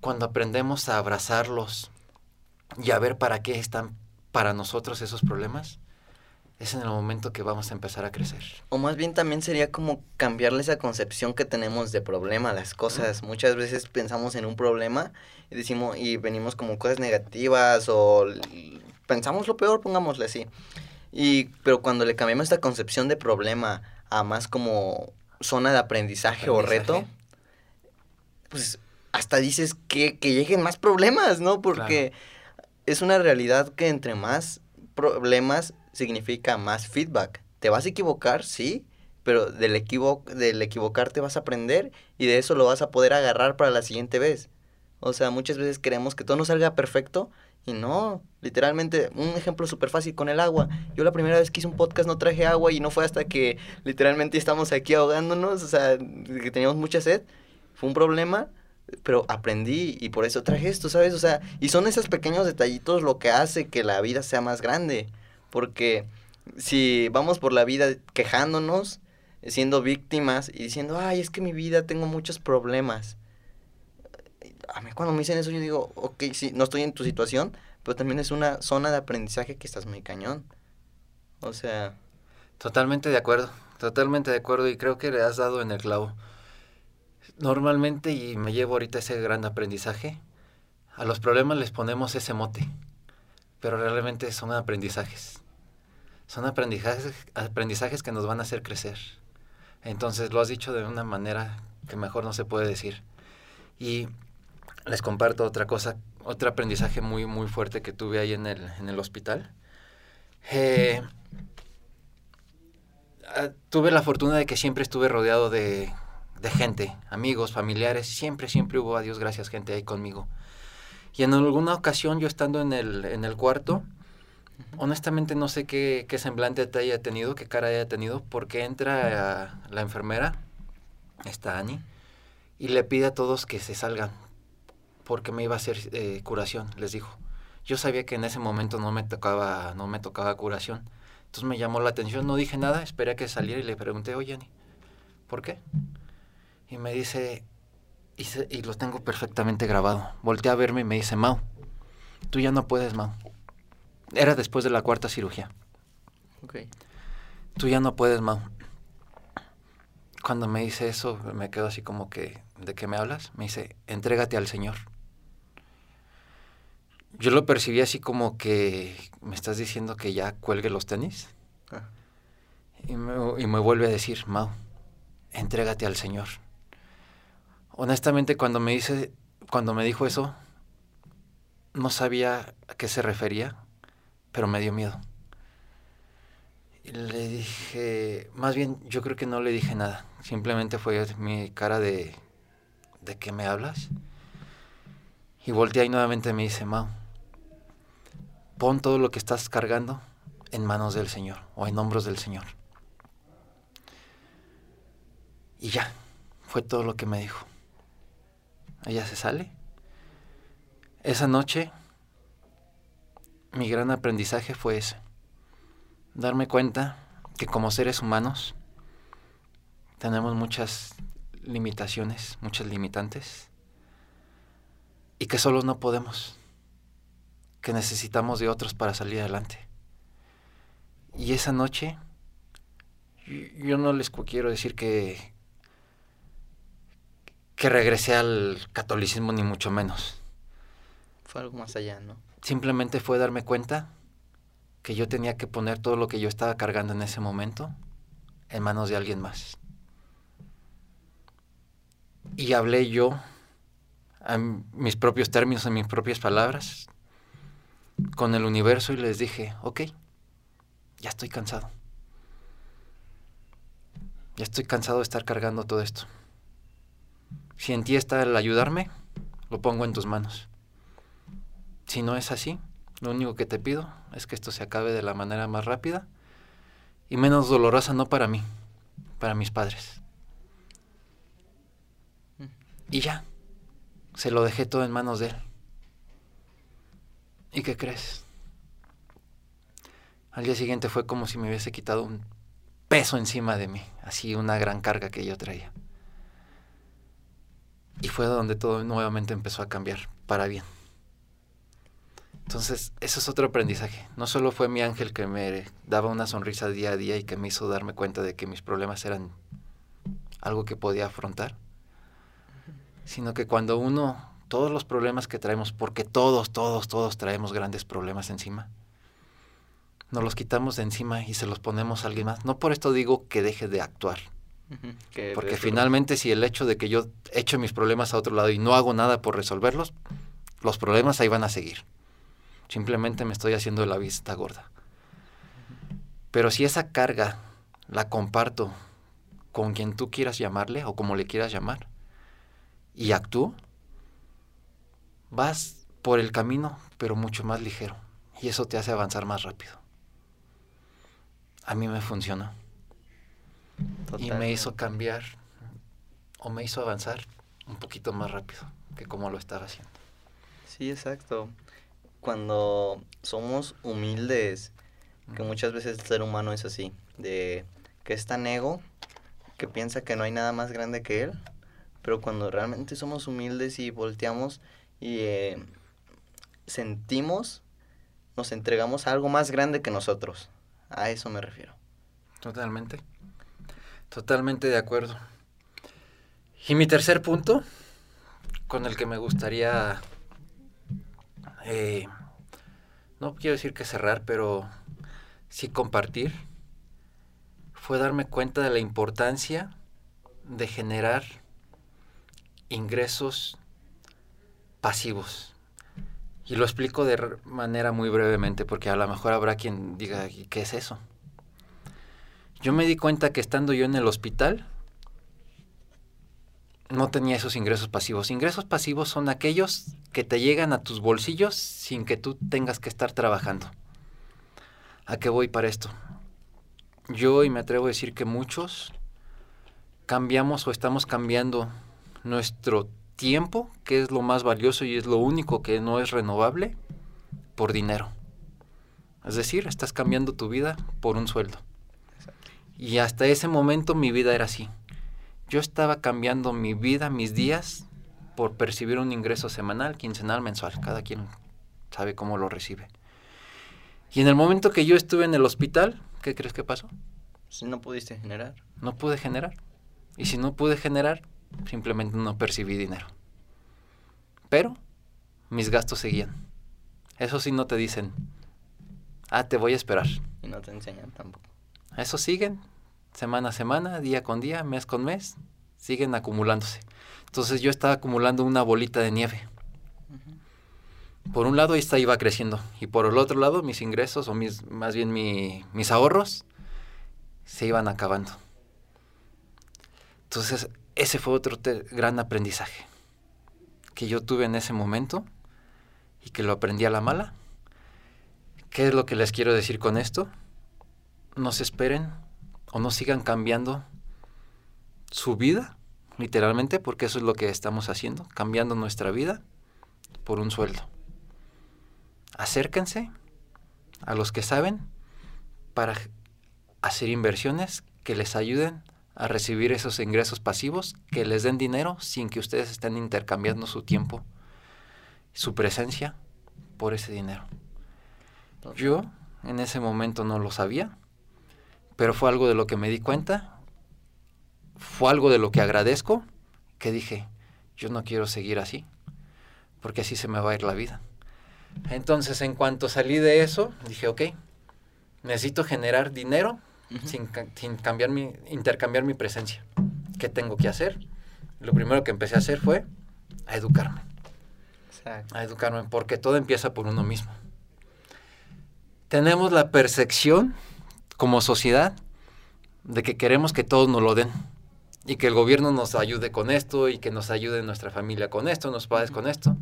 cuando aprendemos a abrazarlos y a ver para qué están para nosotros esos problemas, es en el momento que vamos a empezar a crecer. O más bien también sería como cambiarle esa concepción que tenemos de problema a las cosas. Muchas veces pensamos en un problema y decimos y venimos como cosas negativas o pensamos lo peor, pongámosle así. Y pero cuando le cambiamos esta concepción de problema a más como zona de aprendizaje, o reto, pues hasta dices que, que lleguen más problemas, ¿no? Porque es una realidad que entre más problemas significa más feedback. ¿Te vas a equivocar? Sí, pero del, equivo del equivocarte vas a aprender y de eso lo vas a poder agarrar para la siguiente vez. O sea, muchas veces queremos que todo nos salga perfecto y no, literalmente, un ejemplo súper fácil con el agua. Yo la primera vez que hice un podcast no traje agua y no fue hasta que literalmente estamos aquí ahogándonos, o sea, que teníamos mucha sed. Fue un problema, pero aprendí y por eso traje esto, ¿sabes? O sea, y son esos pequeños detallitos lo que hace que la vida sea más grande. Porque si vamos por la vida quejándonos, siendo víctimas y diciendo, ay, es que mi vida tengo muchos problemas. A mí cuando me dicen eso yo digo, ok, sí, no estoy en tu situación, pero también es una zona de aprendizaje que estás muy cañón. O sea... Totalmente de acuerdo, totalmente de acuerdo y creo que le has dado en el clavo. Normalmente, y me llevo ahorita ese gran aprendizaje, a los problemas les ponemos ese mote, pero realmente son aprendizajes. Son aprendizajes, aprendizajes que nos van a hacer crecer. Entonces lo has dicho de una manera que mejor no se puede decir. Y les comparto otra cosa, otro aprendizaje muy, muy fuerte que tuve ahí en el, en el hospital. Eh, ah, tuve la fortuna de que siempre estuve rodeado de, de gente, amigos, familiares, siempre, siempre hubo, a Dios gracias, gente ahí conmigo. Y en alguna ocasión yo estando en el, en el cuarto, honestamente no sé qué, qué, semblante te haya tenido, qué cara haya tenido, porque entra la enfermera, está Annie, y le pide a todos que se salgan, porque me iba a hacer eh, curación, les dijo. Yo sabía que en ese momento no me tocaba, no me tocaba curación. Entonces me llamó la atención, no dije nada, esperé a que saliera y le pregunté, oye Annie, ¿por qué? Y me dice, y, se, y lo tengo perfectamente grabado. Voltea a verme y me dice, Mau, tú ya no puedes, Mau era después de la cuarta cirugía. Ok. Tú ya no puedes, Mau. Cuando me dice eso, me quedo así como que, ¿de qué me hablas? Me dice, entrégate al Señor. Yo lo percibí así como que me estás diciendo que ya cuelgue los tenis. Ah. Y, me, y me vuelve a decir, Mau, entrégate al Señor. Honestamente, cuando me dice, cuando me dijo eso, no sabía a qué se refería pero me dio miedo. Y le dije, más bien yo creo que no le dije nada, simplemente fue mi cara de, ¿de qué me hablas? Y volteé y nuevamente me dice, Mau, pon todo lo que estás cargando en manos del Señor o en hombros del Señor. Y ya, fue todo lo que me dijo. Ella se sale. Esa noche mi gran aprendizaje fue ese. Darme cuenta que como seres humanos tenemos muchas limitaciones, muchas limitantes, y que solo no podemos, que necesitamos de otros para salir adelante. Y esa noche, yo no les quiero decir que, que regresé al catolicismo, ni mucho menos. Fue algo más allá, ¿no? simplemente fue darme cuenta que yo tenía que poner todo lo que yo estaba cargando en ese momento en manos de alguien más. Y hablé yo en mis propios términos, en mis propias palabras, con el universo y les dije, ok, ya estoy cansado. Ya estoy cansado de estar cargando todo esto. Si en ti está el ayudarme, lo pongo en tus manos. Si no es así, lo único que te pido es que esto se acabe de la manera más rápida y menos dolorosa no para mí, para mis padres. Mm. Y ya, se lo dejé todo en manos de él. ¿Y qué crees? Al día siguiente fue como si me hubiese quitado un peso encima de mí, así una gran carga que yo traía. Y fue donde todo nuevamente empezó a cambiar para bien. Entonces, eso es otro aprendizaje. No solo fue mi ángel que me daba una sonrisa día a día y que me hizo darme cuenta de que mis problemas eran algo que podía afrontar, sino que cuando uno, todos los problemas que traemos, porque todos, todos, todos traemos grandes problemas encima, nos los quitamos de encima y se los ponemos a alguien más. No por esto digo que deje de actuar. Porque finalmente si el hecho de que yo echo mis problemas a otro lado y no hago nada por resolverlos, los problemas ahí van a seguir Simplemente me estoy haciendo la vista gorda. Pero si esa carga la comparto con quien tú quieras llamarle o como le quieras llamar y actúo, vas por el camino, pero mucho más ligero. Y eso te hace avanzar más rápido. A mí me Y me hizo cambiar o me hizo avanzar un poquito más rápido que como lo estaba haciendo. Sí, exacto. Cuando somos humildes, que muchas veces el ser humano es así, de que es tan ego que piensa que no hay nada más grande que él, pero cuando realmente somos humildes y volteamos y eh, sentimos, nos entregamos a algo más grande que nosotros. A eso me refiero. Totalmente. Totalmente de acuerdo. Y mi tercer punto, con el que me gustaría, eh, no quiero decir que cerrar, pero sí compartir, fue darme cuenta de la importancia de generar ingresos pasivos. Y lo explico de manera muy brevemente porque a lo mejor habrá quien diga, ¿qué es eso? Yo me di cuenta que estando yo en el hospital, no tenía esos ingresos pasivos. Ingresos pasivos son aquellos que te llegan a tus bolsillos sin que tú tengas que estar trabajando. ¿A qué voy para esto? Yo, y me atrevo a decir que muchos, cambiamos o estamos cambiando nuestro tiempo, que es lo más valioso y es lo único que no es renovable, por dinero. Es decir, estás cambiando tu vida por un sueldo. Y hasta ese momento mi vida era así. Yo estaba cambiando mi vida, mis días, por percibir un ingreso semanal, quincenal, mensual. Cada quien sabe cómo lo recibe. Y en el momento que yo estuve en el hospital, ¿qué crees que pasó? Si no pudiste generar. No pude generar. Y si no pude generar, simplemente no percibí dinero. Pero mis gastos seguían. Eso sí no te dicen, ah, te voy a esperar. Y no te enseñan tampoco. Eso siguen, semana a semana, día con día, mes con mes, siguen acumulándose. Entonces yo estaba acumulando una bolita de nieve. Por un lado esta iba creciendo y por el otro lado mis ingresos o mis, más bien mis ahorros se iban acabando. Entonces ese fue otro gran aprendizaje que yo tuve en ese momento y que lo aprendí a la mala. ¿Qué es lo que les quiero decir con esto? No se esperen o no sigan cambiando su vida, literalmente, porque eso es lo que estamos haciendo, cambiando nuestra vida por un sueldo. Acérquense a los que saben para hacer inversiones que les ayuden a recibir esos ingresos pasivos, que les den dinero sin que ustedes estén intercambiando su tiempo, su presencia por ese dinero. Yo en ese momento no lo sabía, pero fue algo de lo que me di cuenta, fue algo de lo que agradezco, que dije, yo no quiero seguir así, porque así se me va a ir la vida. Entonces, en cuanto salí de eso, dije, ok, necesito generar dinero sin, cambiar mi, intercambiar mi presencia. ¿Qué tengo que hacer? Lo primero que empecé a hacer fue a educarme. A educarme, porque todo empieza por uno mismo. Tenemos la percepción como sociedad de que queremos que todos nos lo den y que el gobierno nos ayude con esto y que nos ayude nuestra familia con esto, nos padres con esto,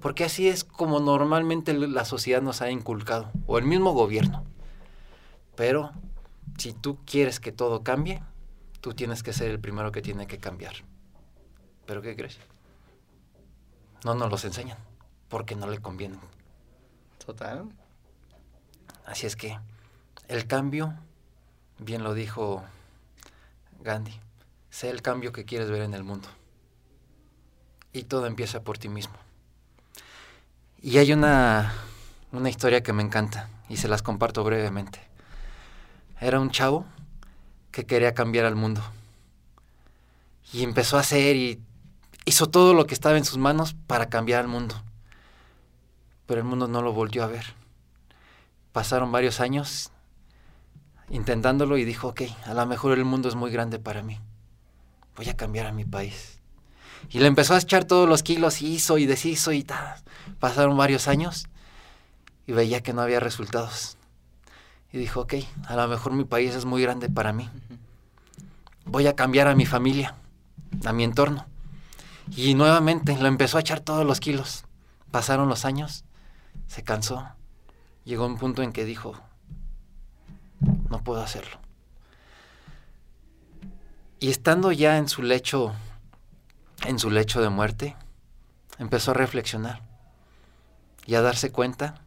porque así es como normalmente la sociedad nos ha inculcado, o el mismo gobierno. Pero si tú quieres que todo cambie, tú tienes que ser el primero que tiene que cambiar. ¿Pero qué crees? No nos los enseñan, porque no le convienen. Total. Así es que el cambio, bien lo dijo Gandhi, sé el cambio que quieres ver en el mundo. Y todo empieza por ti mismo. Y hay una, una historia que me encanta y se las comparto brevemente. Era un chavo que quería cambiar al mundo. Y empezó a hacer y hizo todo lo que estaba en sus manos para cambiar al mundo. Pero el mundo no lo volvió a ver. Pasaron varios años intentándolo y dijo, ok, a lo mejor el mundo es muy grande para mí. Voy a cambiar a mi país. Y le empezó a echar todos los kilos y hizo y deshizo y tal. Pasaron varios años y veía que no había resultados. Y dijo, ok, a lo mejor mi país es muy grande para mí. Voy a cambiar a mi familia, a mi entorno. Y nuevamente lo empezó a echar todos los kilos. Pasaron los años, se cansó, llegó un punto en que dijo, no puedo hacerlo. Y estando ya en su lecho, en su lecho de muerte, empezó a reflexionar y a darse cuenta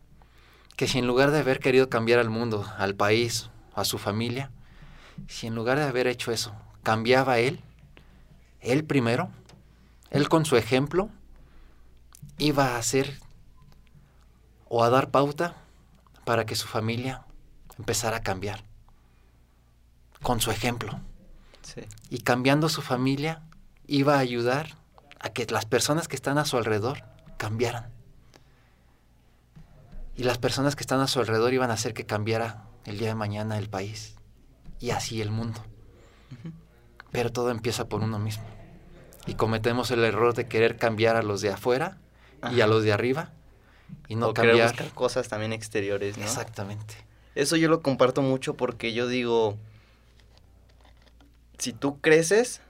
que si en lugar de haber querido cambiar al mundo, al país, a su familia, si en lugar de haber hecho eso, cambiaba él, él primero, él con su ejemplo, iba a hacer o a dar pauta para que su familia empezara a cambiar. Con su ejemplo. Y cambiando su familia, iba a ayudar a que las personas que están a su alrededor cambiaran. Y las personas que están a su alrededor iban a hacer que cambiara el día de mañana el país. Y así el mundo. Pero todo empieza por uno mismo. Y cometemos el error de querer cambiar a los de afuera y a los de arriba. Y no cambiar. buscar cosas también exteriores, ¿no? Exactamente. Eso yo lo comparto mucho porque yo digo, si tú creces,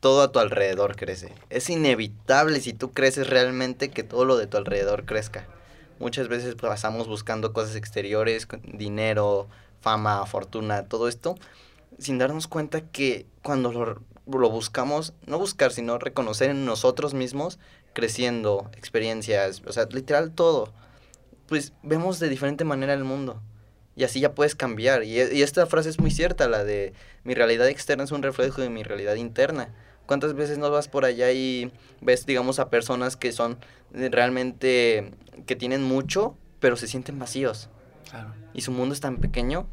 todo a tu alrededor crece. Es inevitable si tú creces realmente que todo lo de tu alrededor crezca. Muchas veces pasamos buscando cosas exteriores, dinero, fama, fortuna, todo esto, sin darnos cuenta que cuando lo, lo buscamos, no buscar, sino reconocer en nosotros mismos, creciendo, experiencias, o sea, literal todo, pues vemos de diferente manera el mundo. Y así ya puedes cambiar. Y, y, esta frase es muy cierta, la de mi realidad externa es un reflejo de mi realidad interna. ¿Cuántas veces no vas por allá y ves, digamos, a personas que son realmente, que tienen mucho, pero se sienten vacíos? Claro. Y su mundo es tan pequeño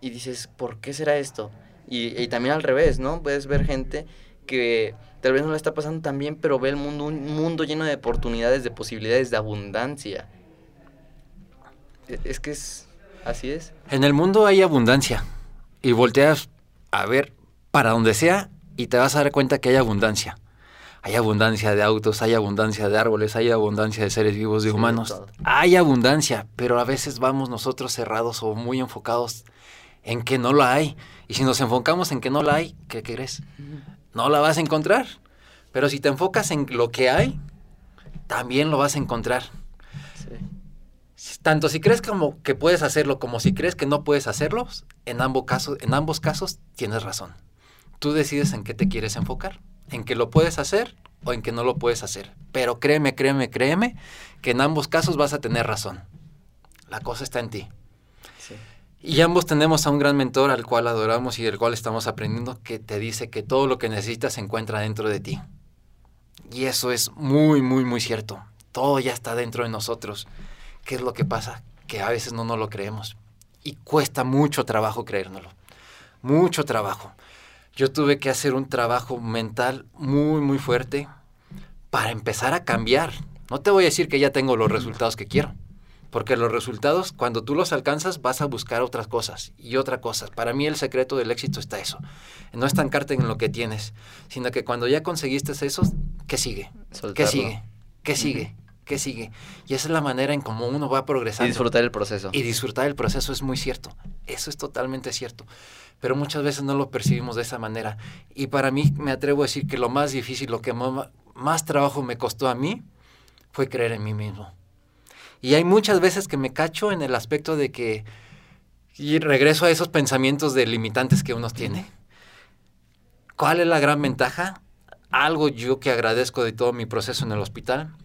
y dices, ¿por qué será esto? Y, y, también al revés, ¿no? Puedes ver gente que tal vez no le está pasando tan bien, pero ve el mundo, un mundo lleno de oportunidades, de posibilidades, de abundancia. E, es que es, así es. En el mundo hay abundancia y volteas a ver para donde sea y te vas a dar cuenta que hay abundancia. Hay abundancia de autos, hay abundancia de árboles, hay abundancia de seres vivos, de humanos. hay abundancia, pero a veces vamos nosotros cerrados o muy enfocados en que no la hay. Y si nos enfocamos en que no la hay, ¿qué crees? No la vas a encontrar. Pero si te enfocas en lo que hay, también lo vas a encontrar. Tanto si crees como que puedes hacerlo como si crees que no puedes hacerlo, en ambos casos, en ambos casos tienes razón. Tú decides en qué te quieres enfocar, en que lo puedes hacer o en que no lo puedes hacer. Pero créeme, créeme, créeme que en ambos casos vas a tener razón. La cosa está en ti. Y ambos tenemos a un gran mentor al cual adoramos y del cual estamos aprendiendo que te dice que todo lo que necesitas se encuentra dentro de ti. Y eso es muy, muy, muy cierto. Todo ya está dentro de nosotros. ¿Qué es lo que pasa? Que a veces no nos lo creemos. Y cuesta mucho trabajo creérnoslo. Mucho trabajo. Yo tuve que hacer un trabajo mental muy, muy fuerte para empezar a cambiar. No te voy a decir que ya tengo los resultados que quiero porque los resultados, cuando tú los alcanzas, vas a buscar otras cosas y otra cosa. Para mí el secreto del éxito está eso. No estancarte en lo que tienes, sino que cuando ya conseguiste eso, ¿qué sigue? ¿Qué sigue? ¿Qué sigue? ¿Qué sigue? Y esa es la manera en cómo uno va progresando. Y disfrutar el proceso. Y disfrutar el proceso es muy cierto. Eso es totalmente cierto. Pero muchas veces no lo percibimos de esa manera. Y para mí me atrevo a decir que lo más difícil, lo que más trabajo me costó a mí, fue creer en mí mismo. Y hay muchas veces que me cacho en el aspecto de que y regreso a esos pensamientos de limitantes que uno tiene. ¿Cuál es la gran ventaja? Algo yo que agradezco de todo mi proceso en el hospital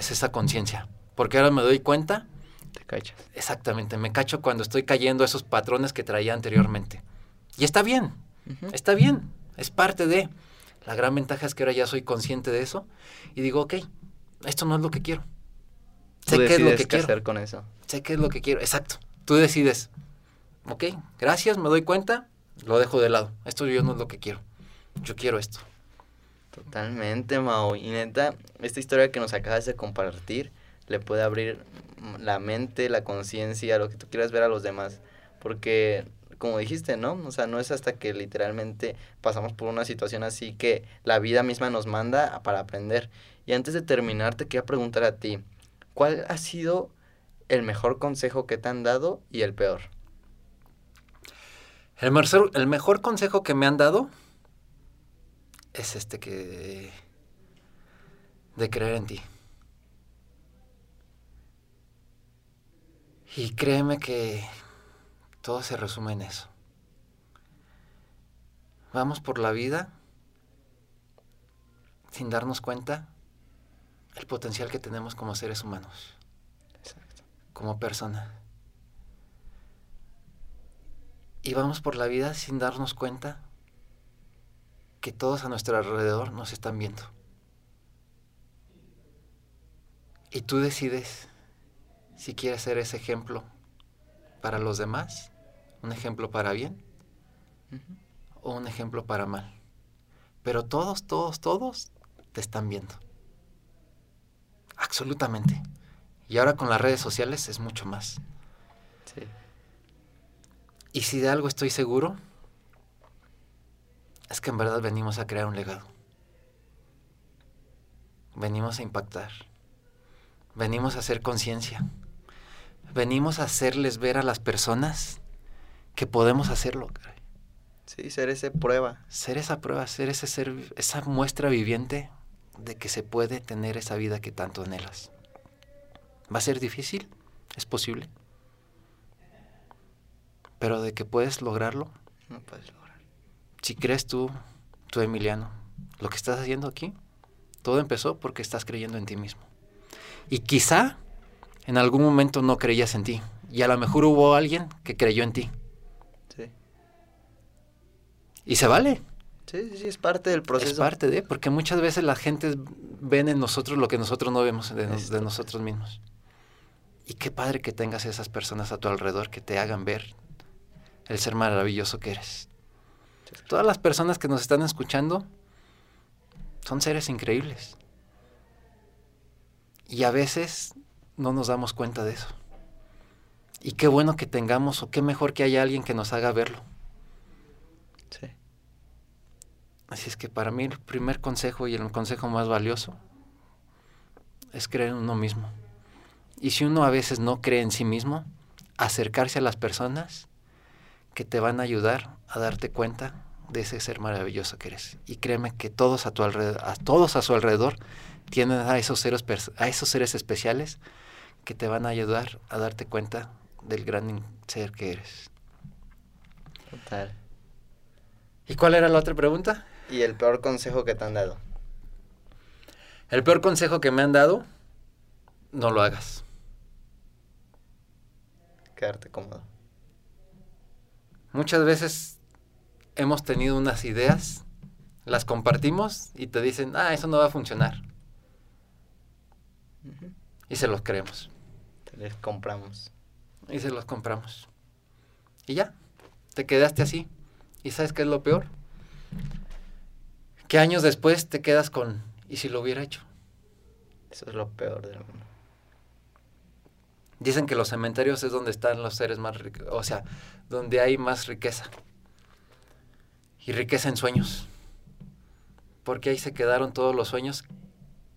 es esa conciencia. Porque ahora me doy cuenta. Te cachas. Exactamente, me cacho cuando estoy cayendo a esos patrones que traía anteriormente. Y está bien, está bien, es parte de. La gran ventaja es que ahora ya soy consciente de eso y digo, ok, esto no es lo que quiero sé qué es lo que quiero. hacer con eso. Sé qué es lo que quiero, exacto. Tú decides, ok, gracias, me doy cuenta, lo dejo de lado. Esto yo no es lo que quiero. Yo quiero esto. Totalmente, Mao. Y neta, esta historia que nos acabas de compartir le puede abrir la mente, la conciencia, lo que tú quieras ver a los demás. Porque, como dijiste, ¿no? O sea, no es hasta que literalmente pasamos por una situación así que la vida misma nos manda para aprender. Y antes de terminar, te quería preguntar a ti, ¿Cuál ha sido el mejor consejo que te han dado y el peor. El el mejor consejo que me han dado es este que... de creer en ti. Y créeme que todo se resume en eso. Vamos por la vida sin darnos cuenta el potencial que tenemos como seres humanos, como personas. Y vamos por la vida sin darnos cuenta que todos a nuestro alrededor nos están viendo. Y tú decides si quieres ser ese ejemplo para los demás, un ejemplo para bien o un ejemplo para mal. Pero todos, todos, todos te están viendo. Absolutamente. Y ahora con las redes sociales es mucho más. Sí. Y si de algo estoy seguro, es que en verdad venimos a crear un legado. Venimos a impactar. Venimos a hacer conciencia. Venimos a hacerles ver a las personas que podemos hacerlo. Sí, ser ese prueba. Ser esa prueba, ser ese ser, esa muestra viviente de que se puede tener esa vida que tanto anhelas. ¿Va a ser difícil? Es posible. Pero de que puedes lograrlo, No puedes lograr. Si crees tú, tú Emiliano, lo que estás haciendo aquí, todo empezó porque estás creyendo en ti mismo. Y quizá en algún momento no creías en ti. Y a lo mejor hubo alguien que creyó en ti. Sí. Y se vale. Sí, sí, sí, es parte del proceso. Es parte de, porque muchas veces la gente ven en nosotros lo que nosotros no vemos de, nos- de nosotros mismos. Y qué padre que tengas esas personas a tu alrededor que te hagan ver el ser maravilloso que eres. Todas las personas que nos están escuchando son seres increíbles. Y a veces no nos damos cuenta de eso. Y qué bueno que tengamos, o qué mejor que haya alguien que nos haga verlo. Sí. Así es que para mí el primer consejo y el consejo más valioso es creer en uno mismo. Y si uno a veces no cree en sí mismo, acercarse a las personas que te van a ayudar a darte cuenta de ese ser maravilloso que eres. Y créeme que todos a tu alrededor, a todos a su alrededor tienen a esos seres a esos seres especiales que te van a ayudar a darte cuenta del gran ser que eres. Total. ¿Y cuál era la otra pregunta? ¿Y el peor consejo que te han dado? El peor consejo que me han dado, no lo hagas. Quedarte cómodo. Muchas veces hemos tenido unas ideas, las compartimos y te dicen, ah, eso no va a funcionar. Y se los creemos. Te les compramos. Y se los compramos. Y ya, te quedaste así. ¿Y sabes qué es lo peor? Que años después te quedas con, ¿y si lo hubiera hecho? Eso es lo peor del mundo. Dicen que los cementerios es donde están los seres más ricos, o sea, donde hay más riqueza. Y riqueza en sueños. Porque ahí se quedaron todos los sueños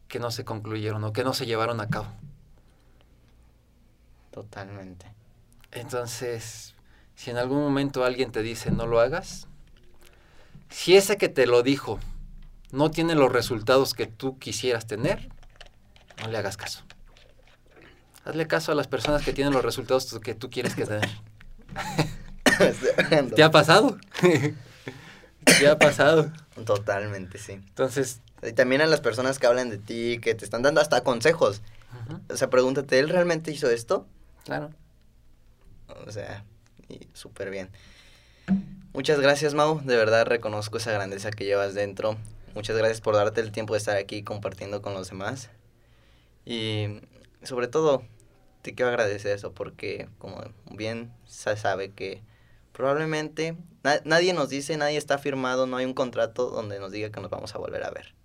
que no se concluyeron o que no se llevaron a cabo. Totalmente. Entonces, si en algún momento alguien te dice no lo hagas, si ese que te lo dijo no tiene los resultados que tú quisieras tener, no le hagas caso. Hazle caso a las personas que tienen los resultados que tú quieres que tener. [LAUGHS] ¿Te ha pasado? [LAUGHS] ¿Te ha pasado? Totalmente, sí. Entonces, Y también a las personas que hablan de ti, que te están dando hasta consejos. O sea, pregúntate, ¿él realmente hizo esto? claro. O sea, súper bien. Muchas gracias, Mau. De verdad reconozco esa grandeza que llevas dentro. Muchas gracias por darte el tiempo de estar aquí compartiendo con los demás. Y sobre todo, te quiero agradecer eso porque, como bien se sabe que probablemente na- nadie nos dice, nadie está firmado, no hay un contrato donde nos diga que nos vamos a volver a ver.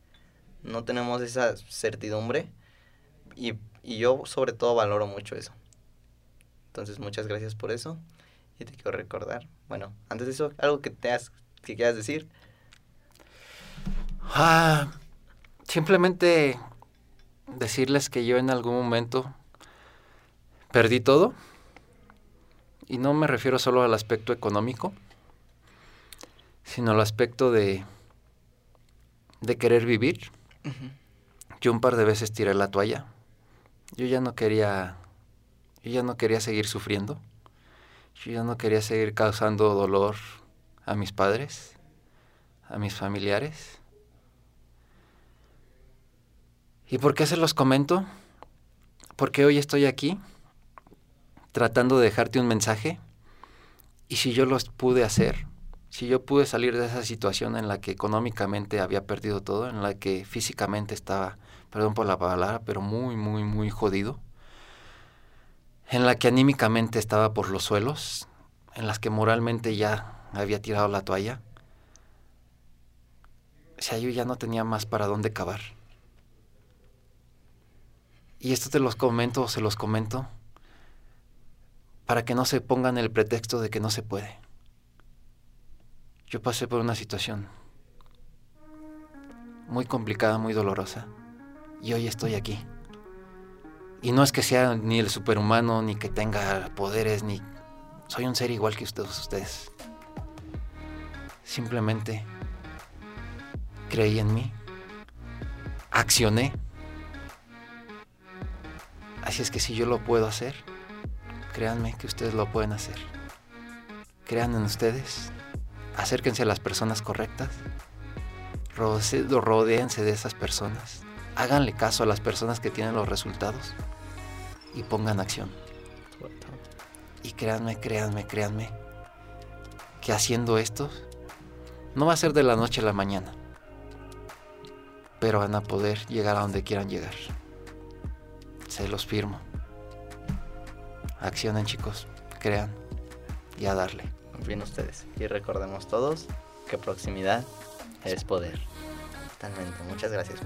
No tenemos esa certidumbre y, y yo sobre todo valoro mucho eso. Entonces, muchas gracias por eso. Y te quiero recordar. Bueno, antes de eso, algo que te has, que quieras decir. Ah, simplemente decirles que yo en algún momento Perdí todo. Y no me refiero solo al aspecto económico, sino al aspecto de, de querer vivir. Yo un par de veces tiré la toalla. Yo ya no quería, yo ya no quería seguir sufriendo. Yo ya no quería seguir causando dolor a mis padres, a mis familiares. ¿Y por qué se los comento? Porque hoy estoy aquí tratando de dejarte un mensaje y si yo los pude hacer, si yo pude salir de esa situación en la que económicamente había perdido todo, en la que físicamente estaba, perdón por la palabra, pero muy, muy, muy jodido, en la que anímicamente estaba por los suelos, en las que moralmente ya había tirado la toalla, o sea, yo ya no tenía más para dónde cavar. Y esto te los comento, se los comento, para que no se pongan el pretexto de que no se puede. Yo pasé por una situación muy complicada, muy dolorosa, y hoy estoy aquí. Y no es que sea ni el superhumano, ni que tenga poderes, ni... Soy un ser igual que ustedes. ustedes. Simplemente creí en mí, accioné. Así es que si yo lo puedo hacer, créanme que ustedes lo pueden hacer. Crean en ustedes, acérquense a las personas correctas, rodeense de esas personas, háganle caso a las personas que tienen los resultados y pongan acción. Y créanme, créanme, créanme, que haciendo esto no va a ser de la noche a la mañana, pero van a poder llegar a donde quieran llegar. Se los firmo. Accionen chicos, crean y a darle. Confíen ustedes. Y recordemos todos que proximidad es poder. Totalmente. Muchas gracias.